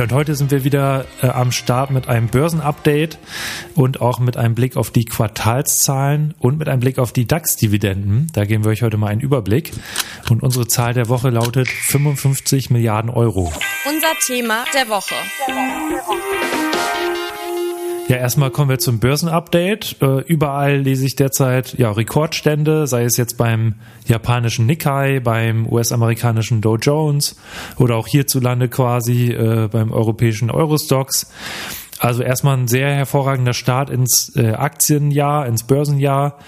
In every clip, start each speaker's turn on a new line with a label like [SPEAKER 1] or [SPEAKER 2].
[SPEAKER 1] Ja, und heute sind wir wieder äh, am Start mit einem Börsenupdate und auch mit einem Blick auf die Quartalszahlen und mit einem Blick auf die DAX-Dividenden. Da geben wir euch heute mal einen Überblick. Und unsere Zahl der Woche lautet 55 Milliarden Euro.
[SPEAKER 2] Unser Thema der Woche. Der Woche. Der
[SPEAKER 1] Woche. Ja, erstmal kommen wir zum Börsenupdate. Äh, überall lese ich derzeit ja, Rekordstände, sei es jetzt beim japanischen Nikkei, beim US-amerikanischen Dow Jones oder auch hierzulande quasi äh, beim europäischen Eurostox. Also erstmal ein sehr hervorragender Start ins äh, Aktienjahr, ins Börsenjahr.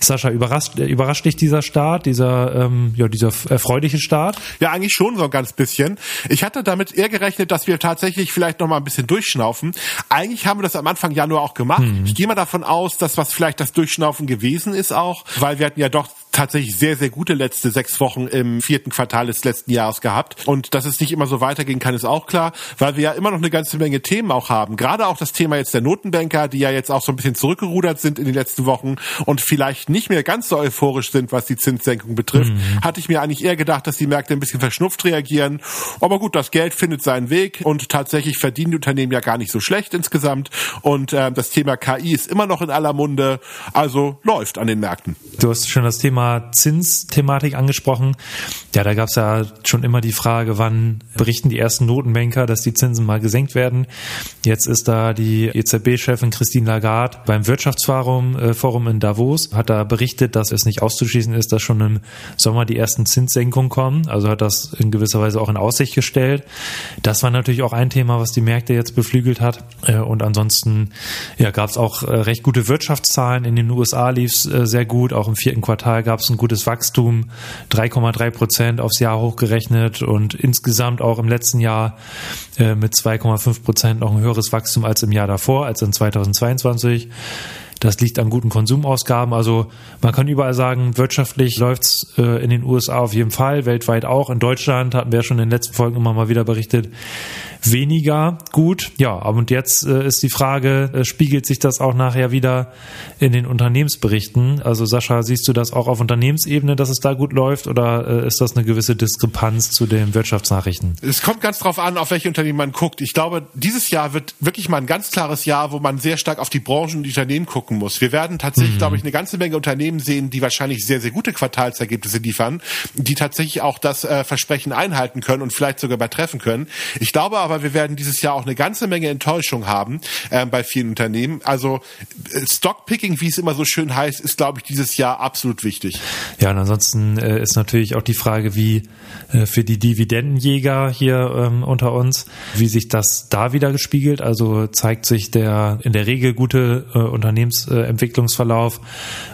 [SPEAKER 1] Sascha, überrascht, äh, überrascht dich dieser Start, dieser, ähm, ja, dieser erfreuliche Start?
[SPEAKER 3] Ja, eigentlich schon so ein ganz bisschen. Ich hatte damit eher gerechnet, dass wir tatsächlich vielleicht noch mal ein bisschen durchschnaufen. Eigentlich haben wir das am Anfang Januar auch gemacht. Hm. Ich gehe mal davon aus, dass was vielleicht das Durchschnaufen gewesen ist auch, weil wir hatten ja doch tatsächlich sehr, sehr gute letzte sechs Wochen im vierten Quartal des letzten Jahres gehabt. Und dass es nicht immer so weitergehen kann, ist auch klar, weil wir ja immer noch eine ganze Menge Themen auch haben. Gerade auch das Thema jetzt der Notenbanker, die ja jetzt auch so ein bisschen zurückgerudert sind in den letzten Wochen und vielleicht nicht mehr ganz so euphorisch sind, was die Zinssenkung betrifft, mhm. hatte ich mir eigentlich eher gedacht, dass die Märkte ein bisschen verschnupft reagieren. Aber gut, das Geld findet seinen Weg und tatsächlich verdienen die Unternehmen ja gar nicht so schlecht insgesamt. Und äh, das Thema KI ist immer noch in aller Munde, also läuft an den Märkten.
[SPEAKER 1] Du hast schon das Thema Zinsthematik angesprochen. Ja, da gab es ja schon immer die Frage, wann berichten die ersten Notenbanker, dass die Zinsen mal gesenkt werden. Jetzt ist da die EZB-Chefin Christine Lagarde beim Wirtschaftsforum äh, Forum in Davos, hat da berichtet, dass es nicht auszuschließen ist, dass schon im Sommer die ersten Zinssenkungen kommen. Also hat das in gewisser Weise auch in Aussicht gestellt. Das war natürlich auch ein Thema, was die Märkte jetzt beflügelt hat. Äh, und ansonsten ja, gab es auch äh, recht gute Wirtschaftszahlen. In den USA lief es sehr gut. Auch im vierten Quartal gab es ein gutes Wachstum, 3,3 Prozent aufs Jahr hochgerechnet und insgesamt auch im letzten Jahr äh, mit 2,5 Prozent noch ein höheres Wachstum als im Jahr davor, als in 2022. Das liegt an guten Konsumausgaben. Also man kann überall sagen, wirtschaftlich läuft's äh, in den USA auf jeden Fall, weltweit auch. In Deutschland hatten wir schon in den letzten Folgen immer mal wieder berichtet, weniger gut. Ja, und jetzt äh, ist die Frage, äh, spiegelt sich das auch nachher wieder in den Unternehmensberichten? Also Sascha, siehst du das auch auf Unternehmensebene, dass es da gut läuft oder ist das eine gewisse Diskrepanz zu den Wirtschaftsnachrichten?
[SPEAKER 3] Es kommt ganz drauf an, auf welche Unternehmen man guckt. Ich glaube, dieses Jahr wird wirklich mal ein ganz klares Jahr, wo man sehr stark auf die Branchen und die Unternehmen gucken muss. Wir werden tatsächlich, mhm. glaube ich, eine ganze Menge Unternehmen sehen, die wahrscheinlich sehr, sehr gute Quartalsergebnisse liefern, die tatsächlich auch das äh, Versprechen einhalten können und vielleicht sogar übertreffen können. Ich glaube aber, wir werden dieses Jahr auch eine ganze Menge Enttäuschung haben äh, bei vielen Unternehmen. Also äh, Stockpicking, wie es immer so schön heißt, ist, glaube ich, dieses Jahr absolut wichtig.
[SPEAKER 1] Ja, und ansonsten äh, ist natürlich auch die Frage, wie äh, für die Dividendenjäger hier ähm, unter uns, wie sich das da wieder gespiegelt. Also zeigt sich der in der Regel gute äh, Unternehmensentwicklungsverlauf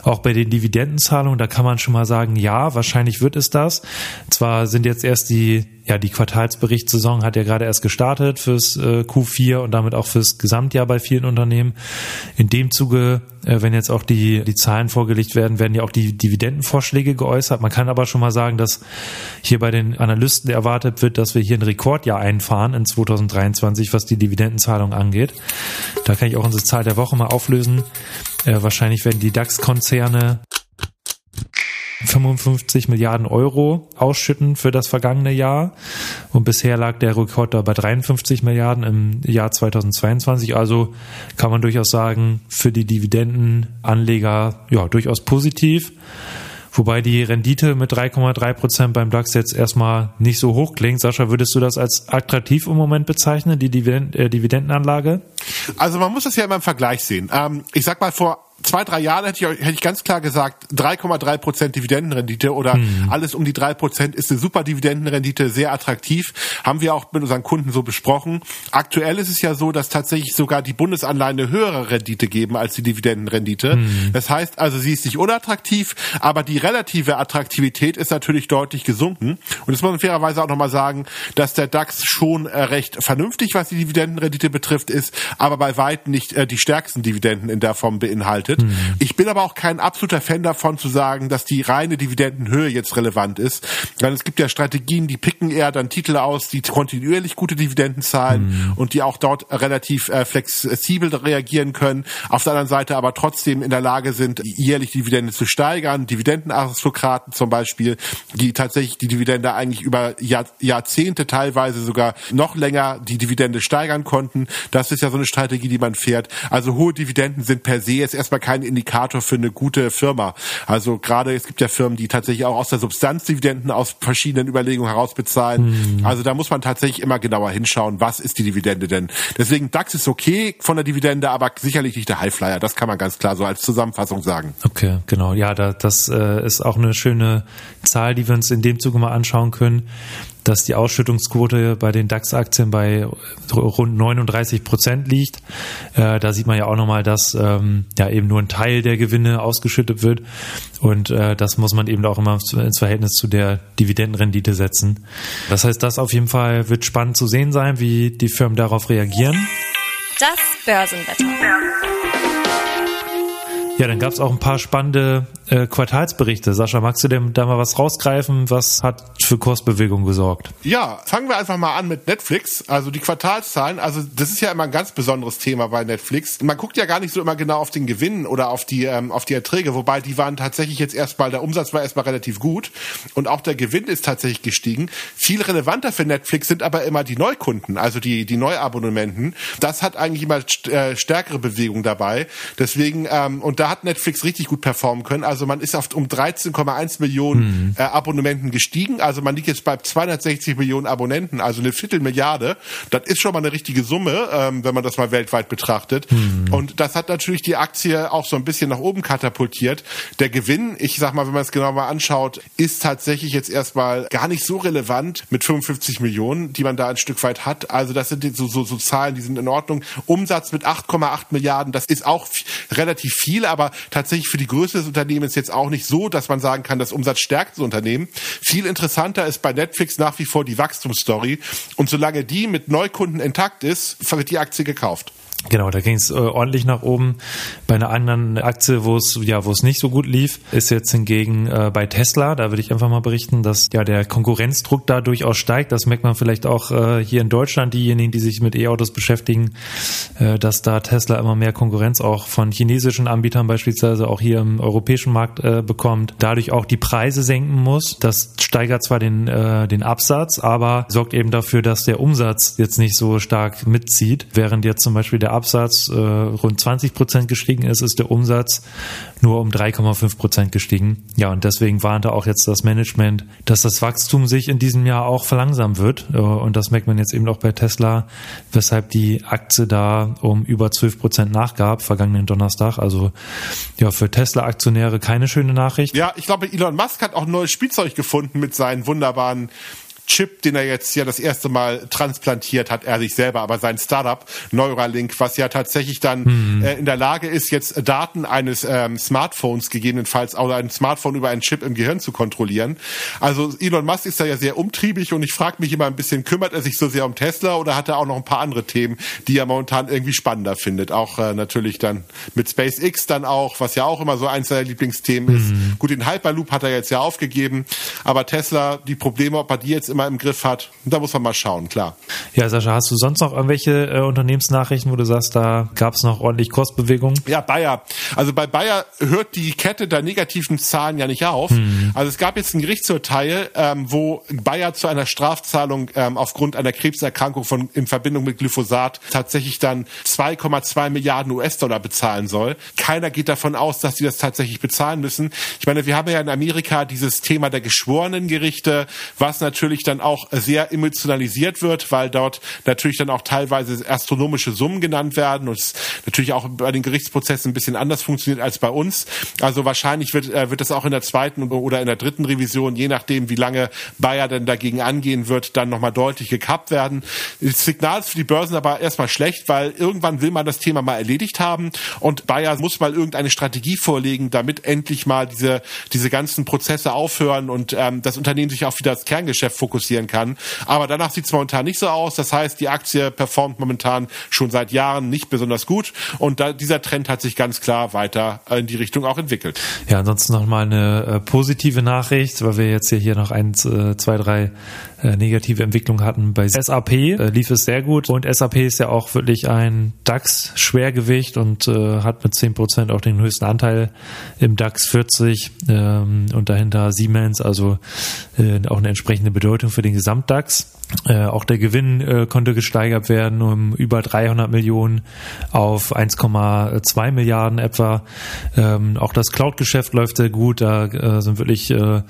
[SPEAKER 1] auch bei den Dividendenzahlungen. Da kann man schon mal sagen, ja, wahrscheinlich wird es das. Zwar sind jetzt erst die ja, die Quartalsberichtssaison hat ja gerade erst gestartet fürs äh, Q4 und damit auch fürs Gesamtjahr bei vielen Unternehmen. In dem Zuge, äh, wenn jetzt auch die, die Zahlen vorgelegt werden, werden ja auch die Dividendenvorschläge geäußert. Man kann aber schon mal sagen, dass hier bei den Analysten erwartet wird, dass wir hier ein Rekordjahr einfahren in 2023, was die Dividendenzahlung angeht. Da kann ich auch unsere Zahl der Woche mal auflösen. Äh, wahrscheinlich werden die DAX-Konzerne 55 Milliarden Euro ausschütten für das vergangene Jahr. Und bisher lag der Rekord da bei 53 Milliarden im Jahr 2022. Also kann man durchaus sagen, für die Dividendenanleger ja durchaus positiv. Wobei die Rendite mit 3,3 Prozent beim DAX jetzt erstmal nicht so hoch klingt. Sascha, würdest du das als attraktiv im Moment bezeichnen, die äh, Dividendenanlage?
[SPEAKER 3] Also man muss das ja immer im Vergleich sehen. Ähm, ich sag mal, vor zwei, drei Jahren hätte ich, hätte ich ganz klar gesagt, 3,3 Prozent Dividendenrendite oder mhm. alles um die drei Prozent ist eine super Dividendenrendite, sehr attraktiv. Haben wir auch mit unseren Kunden so besprochen. Aktuell ist es ja so, dass tatsächlich sogar die Bundesanleihen eine höhere Rendite geben als die Dividendenrendite. Mhm. Das heißt also, sie ist nicht unattraktiv, aber die relative Attraktivität ist natürlich deutlich gesunken. Und jetzt muss man fairerweise auch nochmal sagen, dass der DAX schon äh, recht vernünftig, was die Dividendenrendite betrifft, ist, aber bei weitem nicht äh, die stärksten Dividenden in der Form beinhaltet. Bedeutet. Mhm. Ich bin aber auch kein absoluter Fan davon zu sagen, dass die reine Dividendenhöhe jetzt relevant ist. Weil es gibt ja Strategien, die picken eher dann Titel aus, die kontinuierlich gute Dividenden zahlen mhm. und die auch dort relativ äh, flexibel reagieren können. Auf der anderen Seite aber trotzdem in der Lage sind, jährlich Dividende zu steigern. Dividendenaristokraten zum Beispiel, die tatsächlich die Dividende eigentlich über Jahr, Jahrzehnte teilweise sogar noch länger die Dividende steigern konnten. Das ist ja so eine Strategie, die man fährt. Also hohe Dividenden sind per se jetzt erstmal kein Indikator für eine gute Firma. Also gerade es gibt ja Firmen, die tatsächlich auch aus der Substanz Dividenden aus verschiedenen Überlegungen heraus bezahlen. Mhm. Also da muss man tatsächlich immer genauer hinschauen, was ist die Dividende denn. Deswegen DAX ist okay von der Dividende, aber sicherlich nicht der Highflyer. Das kann man ganz klar so als Zusammenfassung sagen.
[SPEAKER 1] Okay, genau. Ja, da, das äh, ist auch eine schöne Zahl, die wir uns in dem Zuge mal anschauen können dass die Ausschüttungsquote bei den DAX-Aktien bei rund 39 Prozent liegt. Äh, da sieht man ja auch nochmal, dass ähm, ja eben nur ein Teil der Gewinne ausgeschüttet wird. Und äh, das muss man eben auch immer ins Verhältnis zu der Dividendenrendite setzen. Das heißt, das auf jeden Fall wird spannend zu sehen sein, wie die Firmen darauf reagieren.
[SPEAKER 2] Das Börsenwetter.
[SPEAKER 1] Ja, dann gab es auch ein paar spannende äh, Quartalsberichte. Sascha, magst du denn da mal was rausgreifen? Was hat für Kursbewegung gesorgt?
[SPEAKER 3] Ja, fangen wir einfach mal an mit Netflix. Also die Quartalszahlen, also das ist ja immer ein ganz besonderes Thema bei Netflix. Man guckt ja gar nicht so immer genau auf den Gewinn oder auf die, ähm, auf die Erträge, wobei die waren tatsächlich jetzt erstmal, der Umsatz war erstmal relativ gut und auch der Gewinn ist tatsächlich gestiegen. Viel relevanter für Netflix sind aber immer die Neukunden, also die, die Neuabonnementen. Das hat eigentlich immer äh, stärkere Bewegung dabei. Deswegen, ähm, und da hat Netflix richtig gut performen können. Also man ist auf um 13,1 Millionen mhm. äh, Abonnementen gestiegen. Also man liegt jetzt bei 260 Millionen Abonnenten, also eine Viertelmilliarde. Das ist schon mal eine richtige Summe, ähm, wenn man das mal weltweit betrachtet. Mhm. Und das hat natürlich die Aktie auch so ein bisschen nach oben katapultiert. Der Gewinn, ich sag mal, wenn man es genau mal anschaut, ist tatsächlich jetzt erstmal gar nicht so relevant mit 55 Millionen, die man da ein Stück weit hat. Also das sind so, so, so Zahlen, die sind in Ordnung. Umsatz mit 8,8 Milliarden, das ist auch relativ viel, aber tatsächlich für die Größe des Unternehmens jetzt auch nicht so, dass man sagen kann, das umsatzstärkste Unternehmen. Viel interessanter ist bei Netflix nach wie vor die Wachstumsstory. Und solange die mit Neukunden intakt ist, wird die Aktie gekauft.
[SPEAKER 1] Genau, da ging es äh, ordentlich nach oben. Bei einer anderen Aktie, wo es ja, wo es nicht so gut lief, ist jetzt hingegen äh, bei Tesla. Da würde ich einfach mal berichten, dass ja der Konkurrenzdruck da durchaus steigt. Das merkt man vielleicht auch äh, hier in Deutschland, diejenigen, die sich mit E-Autos beschäftigen, äh, dass da Tesla immer mehr Konkurrenz auch von chinesischen Anbietern beispielsweise auch hier im europäischen Markt äh, bekommt. Dadurch auch die Preise senken muss. Das steigert zwar den den Absatz, aber sorgt eben dafür, dass der Umsatz jetzt nicht so stark mitzieht, während jetzt zum Beispiel der Absatz äh, rund 20 Prozent gestiegen ist, ist der Umsatz nur um 3,5 Prozent gestiegen. Ja, und deswegen warnte auch jetzt das Management, dass das Wachstum sich in diesem Jahr auch verlangsamen wird. Äh, und das merkt man jetzt eben auch bei Tesla, weshalb die Aktie da um über 12 Prozent nachgab, vergangenen Donnerstag. Also ja, für Tesla-Aktionäre keine schöne Nachricht.
[SPEAKER 3] Ja, ich glaube, Elon Musk hat auch ein neues Spielzeug gefunden mit seinen wunderbaren Chip, den er jetzt ja das erste Mal transplantiert hat, er sich selber, aber sein Startup Neuralink, was ja tatsächlich dann mhm. äh, in der Lage ist, jetzt Daten eines ähm, Smartphones gegebenenfalls oder ein Smartphone über einen Chip im Gehirn zu kontrollieren. Also Elon Musk ist da ja sehr umtriebig und ich frage mich immer ein bisschen, kümmert er sich so sehr um Tesla oder hat er auch noch ein paar andere Themen, die er momentan irgendwie spannender findet? Auch äh, natürlich dann mit SpaceX dann auch, was ja auch immer so eins seiner Lieblingsthemen mhm. ist. Gut, den Hyperloop hat er jetzt ja aufgegeben, aber Tesla, die Probleme, ob er die jetzt immer im Griff hat. Da muss man mal schauen, klar.
[SPEAKER 1] Ja, Sascha, hast du sonst noch irgendwelche äh, Unternehmensnachrichten, wo du sagst, da gab es noch ordentlich Kursbewegung?
[SPEAKER 3] Ja, Bayer. Also bei Bayer hört die Kette der negativen Zahlen ja nicht auf. Hm. Also es gab jetzt ein Gerichtsurteil, ähm, wo Bayer zu einer Strafzahlung ähm, aufgrund einer Krebserkrankung von in Verbindung mit Glyphosat tatsächlich dann 2,2 Milliarden US-Dollar bezahlen soll. Keiner geht davon aus, dass sie das tatsächlich bezahlen müssen. Ich meine, wir haben ja in Amerika dieses Thema der geschworenen Gerichte, was natürlich natürlich dann auch sehr emotionalisiert wird, weil dort natürlich dann auch teilweise astronomische Summen genannt werden und es natürlich auch bei den Gerichtsprozessen ein bisschen anders funktioniert als bei uns. Also wahrscheinlich wird, äh, wird das auch in der zweiten oder in der dritten Revision, je nachdem, wie lange Bayer denn dagegen angehen wird, dann nochmal deutlich gekappt werden. Das Signal ist für die Börsen aber erstmal schlecht, weil irgendwann will man das Thema mal erledigt haben und Bayer muss mal irgendeine Strategie vorlegen, damit endlich mal diese, diese ganzen Prozesse aufhören und ähm, das Unternehmen sich auch wieder als Kerngeschäft fokussiert fokussieren kann. Aber danach sieht es momentan nicht so aus. Das heißt, die Aktie performt momentan schon seit Jahren nicht besonders gut und da, dieser Trend hat sich ganz klar weiter in die Richtung auch entwickelt.
[SPEAKER 1] Ja, ansonsten noch mal eine äh, positive Nachricht, weil wir jetzt hier, noch eins, äh, zwei, drei negative Entwicklungen hatten. Bei SAP äh, lief es sehr gut und SAP ist ja auch wirklich ein DAX-Schwergewicht und äh, hat mit zehn Prozent auch den höchsten Anteil im DAX 40 ähm, und dahinter Siemens, also äh, auch eine entsprechende Bedeutung für den Gesamtdax. Äh, auch der Gewinn äh, konnte gesteigert werden um über 300 Millionen auf 1,2 Milliarden etwa. Ähm, auch das Cloud-Geschäft läuft sehr gut. Da äh, sind wirklich äh,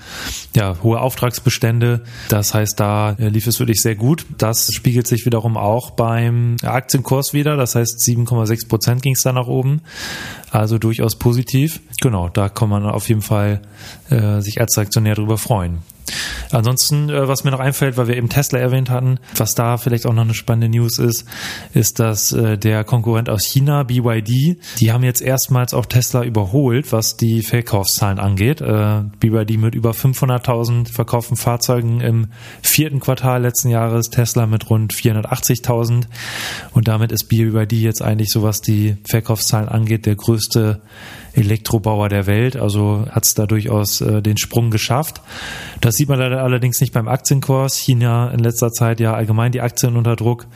[SPEAKER 1] ja, hohe Auftragsbestände. Das heißt, da äh, lief es wirklich sehr gut. Das spiegelt sich wiederum auch beim Aktienkurs wieder. Das heißt, 7,6 Prozent ging es da nach oben. Also durchaus positiv. Genau, da kann man auf jeden Fall äh, sich als Aktionär darüber freuen. Ansonsten, äh, was mir noch einfällt, weil wir eben Tesla erwähnt hatten, was da vielleicht auch noch eine spannende News ist, ist, dass äh, der Konkurrent aus China, BYD, die haben jetzt erstmals auch Tesla überholt, was die Verkaufszahlen angeht. Äh, BYD mit über 500.000 verkauften Fahrzeugen im vierten Quartal letzten Jahres, Tesla mit rund 480.000 und damit ist BYD jetzt eigentlich so, was die Verkaufszahlen angeht, der größte Elektrobauer der Welt, also hat es da durchaus äh, den Sprung geschafft. Das sieht man leider allerdings nicht beim Aktienkurs. China in letzter Zeit ja allgemein die Aktien unter Druck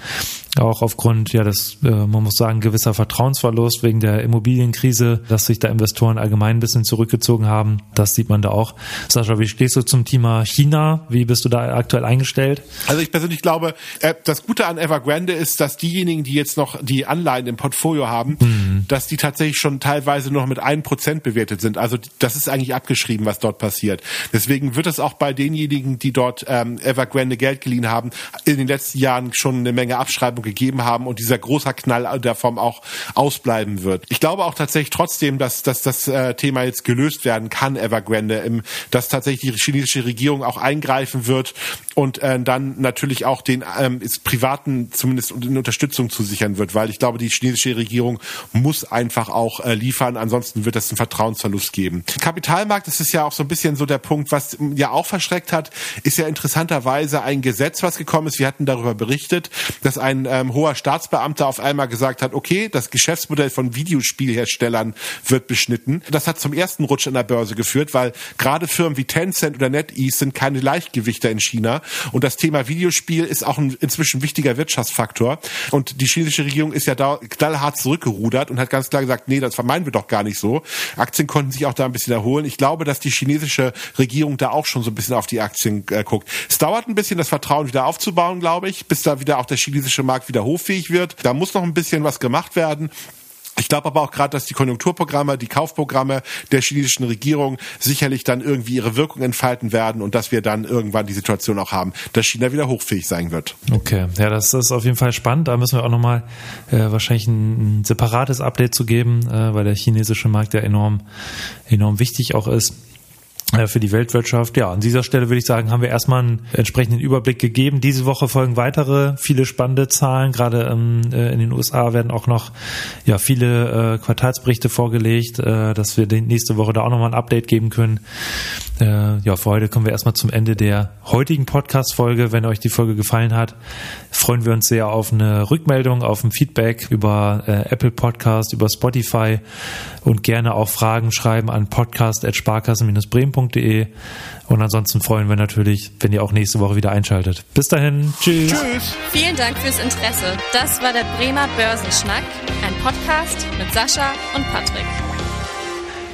[SPEAKER 1] auch aufgrund, ja, das, äh, man muss sagen, gewisser Vertrauensverlust wegen der Immobilienkrise, dass sich da Investoren allgemein ein bisschen zurückgezogen haben. Das sieht man da auch. Sascha, wie stehst du zum Thema China? Wie bist du da aktuell eingestellt?
[SPEAKER 3] Also ich persönlich glaube, äh, das Gute an Evergrande ist, dass diejenigen, die jetzt noch die Anleihen im Portfolio haben, mhm. dass die tatsächlich schon teilweise noch mit einem Prozent bewertet sind. Also das ist eigentlich abgeschrieben, was dort passiert. Deswegen wird es auch bei denjenigen, die dort ähm, Evergrande Geld geliehen haben, in den letzten Jahren schon eine Menge Abschreibung gegeben haben und dieser großer Knall der Form auch ausbleiben wird. Ich glaube auch tatsächlich trotzdem, dass, dass das äh, Thema jetzt gelöst werden kann, Evergrande, im, dass tatsächlich die chinesische Regierung auch eingreifen wird und äh, dann natürlich auch den ähm, privaten zumindest in Unterstützung zusichern wird, weil ich glaube, die chinesische Regierung muss einfach auch äh, liefern, ansonsten wird es einen Vertrauensverlust geben. Kapitalmarkt, das ist ja auch so ein bisschen so der Punkt, was ja auch verschreckt hat, ist ja interessanterweise ein Gesetz, was gekommen ist. Wir hatten darüber berichtet, dass ein ähm, hoher Staatsbeamter auf einmal gesagt hat, okay, das Geschäftsmodell von Videospielherstellern wird beschnitten. Das hat zum ersten Rutsch an der Börse geführt, weil gerade Firmen wie Tencent oder NetEase sind keine Leichtgewichter in China. Und das Thema Videospiel ist auch ein inzwischen wichtiger Wirtschaftsfaktor. Und die chinesische Regierung ist ja da knallhart zurückgerudert und hat ganz klar gesagt, nee, das vermeiden wir doch gar nicht so. Aktien konnten sich auch da ein bisschen erholen. Ich glaube, dass die chinesische Regierung da auch schon so ein bisschen auf die Aktien äh, guckt. Es dauert ein bisschen, das Vertrauen wieder aufzubauen, glaube ich, bis da wieder auch der chinesische Markt wieder hoffähig wird. Da muss noch ein bisschen was gemacht werden. Ich glaube aber auch gerade, dass die Konjunkturprogramme, die Kaufprogramme der chinesischen Regierung sicherlich dann irgendwie ihre Wirkung entfalten werden und dass wir dann irgendwann die Situation auch haben, dass China wieder hochfähig sein wird.
[SPEAKER 1] Okay, ja, das ist auf jeden Fall spannend. Da müssen wir auch nochmal äh, wahrscheinlich ein, ein, separates Update zu geben, äh, weil der chinesische Markt ja enorm, enorm wichtig auch ist. Äh, für die Weltwirtschaft. Ja, an dieser Stelle würde ich sagen, haben wir erstmal einen entsprechenden Überblick gegeben. Diese Woche folgen weitere viele spannende Zahlen. Gerade ähm, äh, in den USA werden auch noch ja viele äh, Quartalsberichte vorgelegt, dass wir nächste Woche da auch nochmal ein Update geben können. Ja, für heute kommen wir erstmal zum Ende der heutigen Podcast-Folge. Wenn euch die Folge gefallen hat, freuen wir uns sehr auf eine Rückmeldung, auf ein Feedback über Apple Podcast, über Spotify und gerne auch Fragen schreiben an podcast.sparkassen-bremen.de. Und ansonsten freuen wir natürlich, wenn ihr auch nächste Woche wieder einschaltet. Bis dahin. Tschüss. Tschüss.
[SPEAKER 2] Vielen Dank fürs Interesse. Das war der Bremer Börsenschnack, ein Podcast mit Sascha und Patrick.